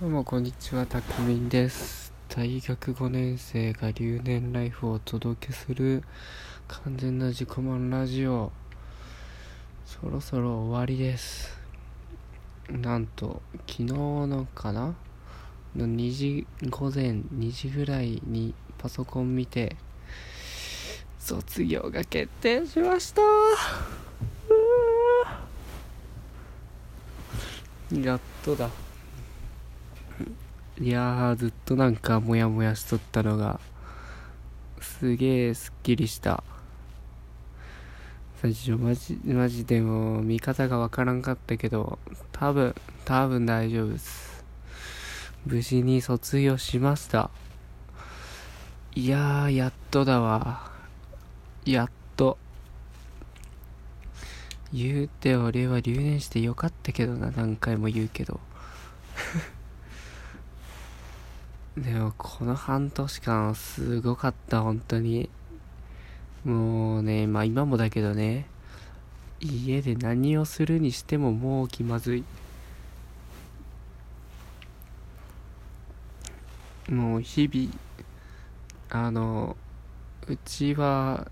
どうもこんにちは、たくみんです。大学5年生が留年ライフをお届けする完全な自己満ラジオ。そろそろ終わりです。なんと、昨日のかな？の2時、午前2時ぐらいにパソコン見て、卒業が決定しましたうーやっとだ。いやー、ずっとなんかモヤモヤしとったのが、すげーすっきりした。最初マジ、マジでも見方がわからんかったけど、多分、多分大丈夫です。無事に卒業しました。いやー、やっとだわ。やっと。言うて俺は留年してよかったけどな、何回も言うけど。でもこの半年間すごかった本当に。もうねまあ今もだけどね家で何をするにしてももう気まずい。もう日々あのうちは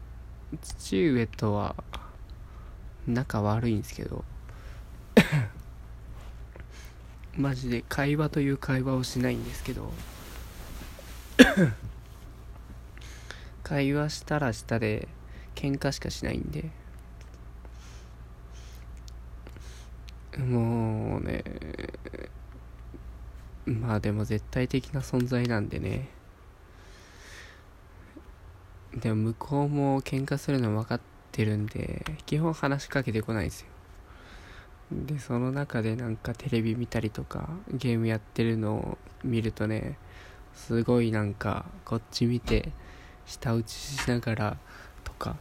父上とは仲悪いんですけど。マジで会話という会話をしないんですけど 会話したらしたで喧嘩しかしないんで。もうねまあでも絶対的な存在なんでね。でも向こうも喧嘩するの分かってるんで基本話しかけてこないですよ。でその中でなんかテレビ見たりとかゲームやってるのを見るとねすごいなんかこっち見て舌打ちしながらとか。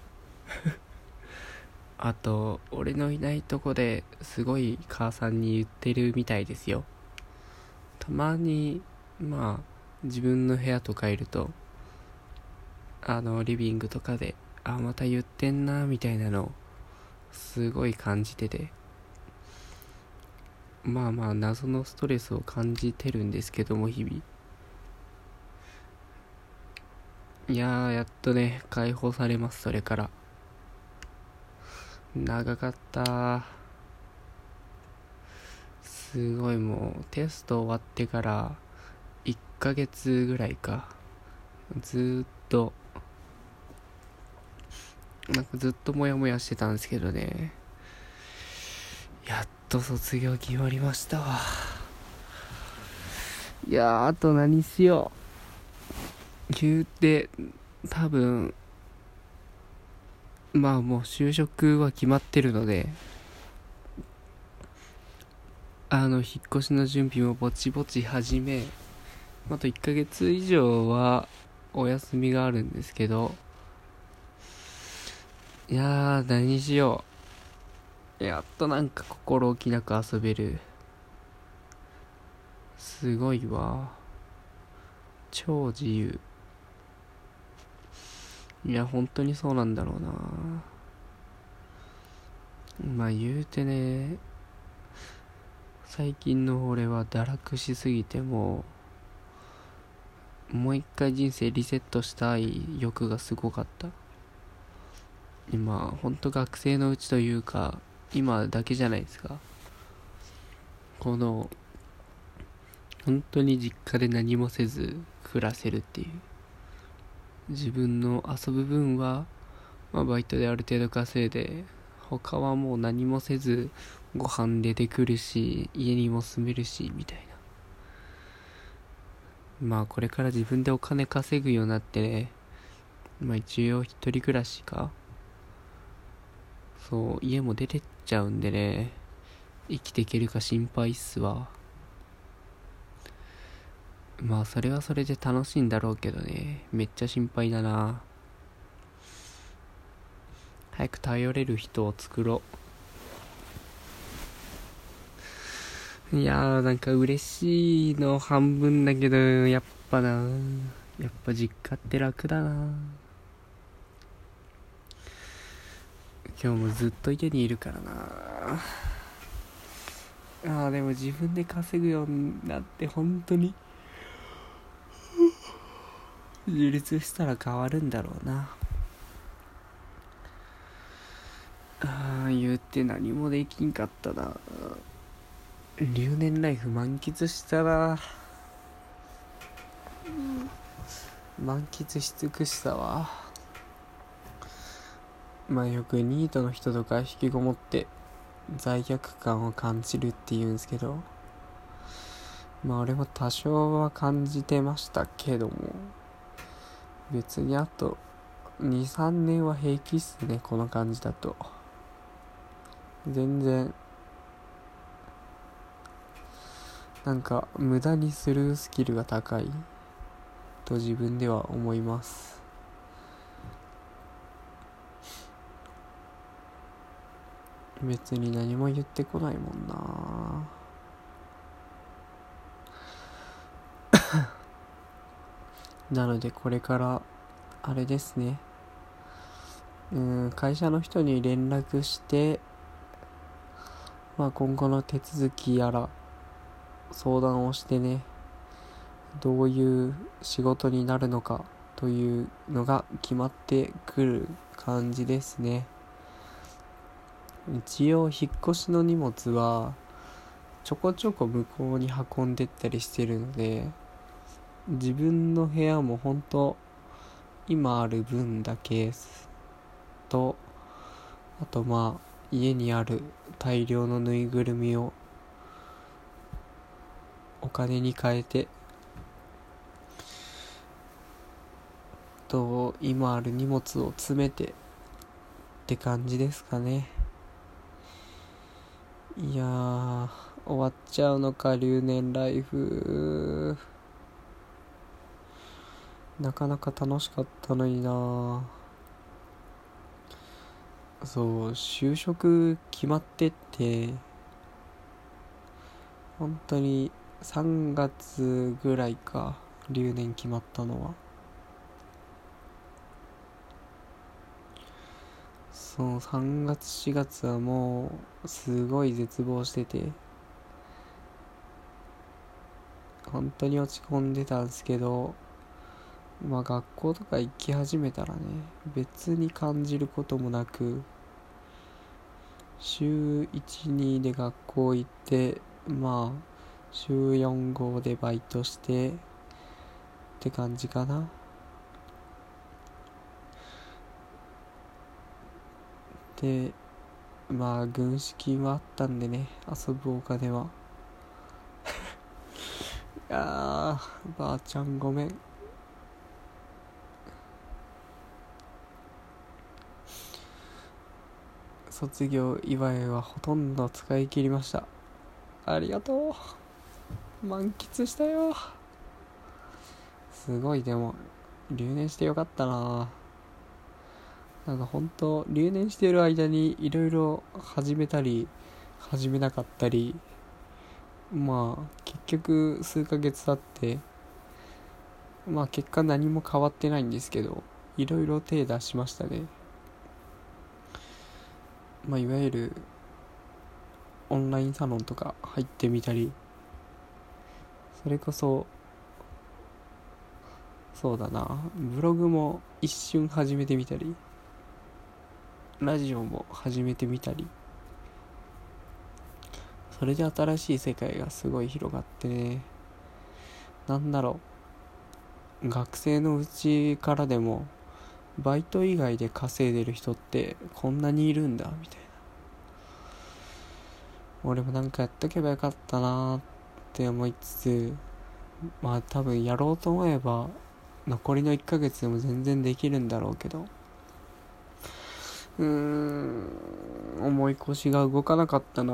あと俺のいないとこですごい母さんに言ってるみたいですよ。たまにまあ自分の部屋とかいるとあのリビングとかであまた言ってんなみたいなのをすごい感じてて。まあまあ謎のストレスを感じてるんですけども日々。いやーやっとね解放されますそれから。長かった。すごいもうテスト終わってから1ヶ月ぐらいか。ずーっと。なんかずっとモヤモヤしてたんですけどね。やっと卒業決まりましたわ。いやーあと何しよう。言うて多分まあもう就職は決まってるのであの引っ越しの準備もぼちぼち始めあと1ヶ月以上はお休みがあるんですけどいやー何しよう。やっとなんか心置きなく遊べる。すごいわ。超自由。いや本当にそうなんだろうな。まあ言うてね最近の俺は堕落しすぎてもうもう一回人生リセットしたい欲がすごかった。今本当学生のうちというか今だけじゃないですか。この本当に実家で何もせず暮らせるっていう。自分の遊ぶ分は、まあ、バイトである程度稼いで他はもう何もせずご飯出てくるし家にも住めるしみたいな。まあこれから自分でお金稼ぐようになってねまあ一応一人暮らしか。そう家も出てっちゃうんでね生きていけるか心配っすわ。まあそれはそれで楽しいんだろうけどね。めっちゃ心配だな。早く頼れる人を作ろう。いやーなんか嬉しいの半分だけどやっぱな。やっぱ実家って楽だな。今日もずっと家にいるからな。ああでも自分で稼ぐようになって本当に自立したら変わるんだろうな。ああ言って何もできんかったな。留年ライフ満喫したな満喫し尽くしたわ。まあよくニートの人とか引きこもって罪悪感を感じるって言うんですけど。まあ俺も多少は感じてましたけども別にあと23年は平気っすねこの感じだと。全然なんか無駄にするスキルが高いと自分では思います。別に何も言ってこないもんな。なのでこれからあれですね。うん会社の人に連絡してまあ今後の手続きやら相談をしてねどういう仕事になるのかというのが決まってくる感じですね。一応引っ越しの荷物はちょこちょこ向こうに運んでったりしてるので自分の部屋も本当今ある分だけとあとまあ家にある大量のぬいぐるみをお金に変えてと今ある荷物を詰めてって感じですかね。いやー終わっちゃうのか留年ライフ。なかなか楽しかったのにな。そう就職決まってって本当に3月ぐらいか留年決まったのは。そう3月4月はもうすごい絶望してて本当に落ち込んでたんですけどまあ学校とか行き始めたらね別に感じることもなく週12で学校行ってまあ週4号でバイトしてって感じかな。でまあ軍資金はあったんでね遊ぶお金は。いやばあちゃんごめん。卒業祝いはほとんど使い切りました。ありがとう。満喫したよ。すごい。でも留年してよかったな。なんか本当留年してる間にいろいろ始めたり始めなかったり。まあ結局数ヶ月経ってまあ結果何も変わってないんですけどいろいろ手出しましたね。まあ、いわゆるオンラインサロンとか入ってみたりそれこそそうだなブログも一瞬始めてみたりラジオも始めてみたりそれで新しい世界がすごい広がってねなんだろう学生のうちからでもバイト以外で稼いでる人ってこんなにいるんだみたいな。俺もなんかやっとけばよかったなって思いつつまあ多分やろうと思えば残りの1ヶ月でも全然できるんだろうけどうーん重い腰が動かなかったな。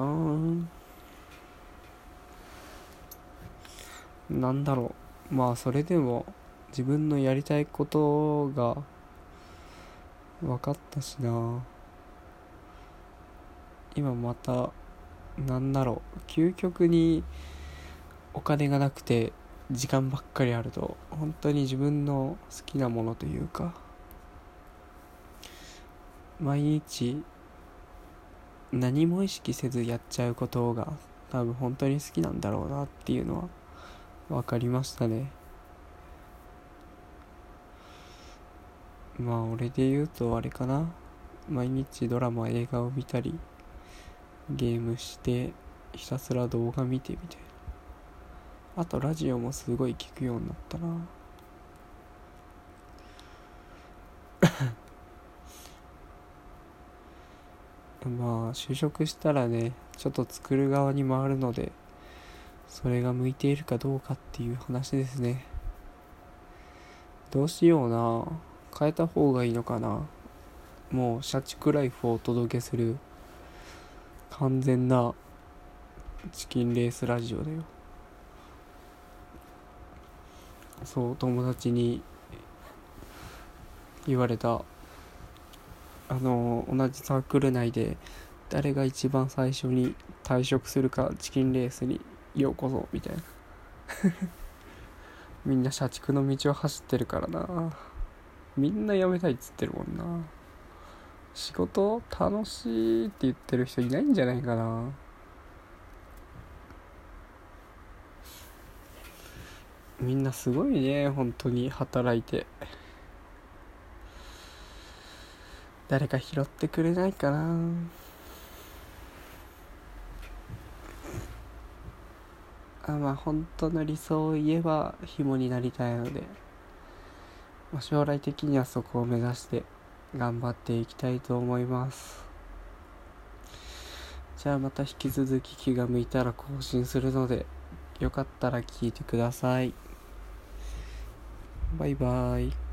なんだろう。まあそれでも自分のやりたいことが分かったしな。今またなんだろう。究極にお金がなくて時間ばっかりあると本当に自分の好きなものというか毎日何も意識せずやっちゃうことが多分本当に好きなんだろうなっていうのは分かりましたね。まあ俺で言うとあれかな。毎日ドラマ映画を見たりゲームしてひたすら動画見てみたいな。あとラジオもすごい聞くようになったな。まあ就職したらねちょっと作る側に回るのでそれが向いているかどうかっていう話ですね。どうしような。変えた方がいいのかな？もう社畜ライフをお届けする完全なチキンレースラジオだよ。そう友達に言われた。あの同じサークル内で誰が一番最初に退職するかチキンレースにようこそみたいな。みんな社畜の道を走ってるからな。みんな辞めたいっつってるもんな。仕事楽しいって言ってる人いないんじゃないかな。みんなすごいね本当に働いて。誰か拾ってくれないかな。あまあ本当の理想を言えば紐になりたいので、まあ、将来的にはそこを目指して頑張っていきたいと思います。じゃあまた引き続き気が向いたら更新するのでよかったら聞いてください。バイバーイ。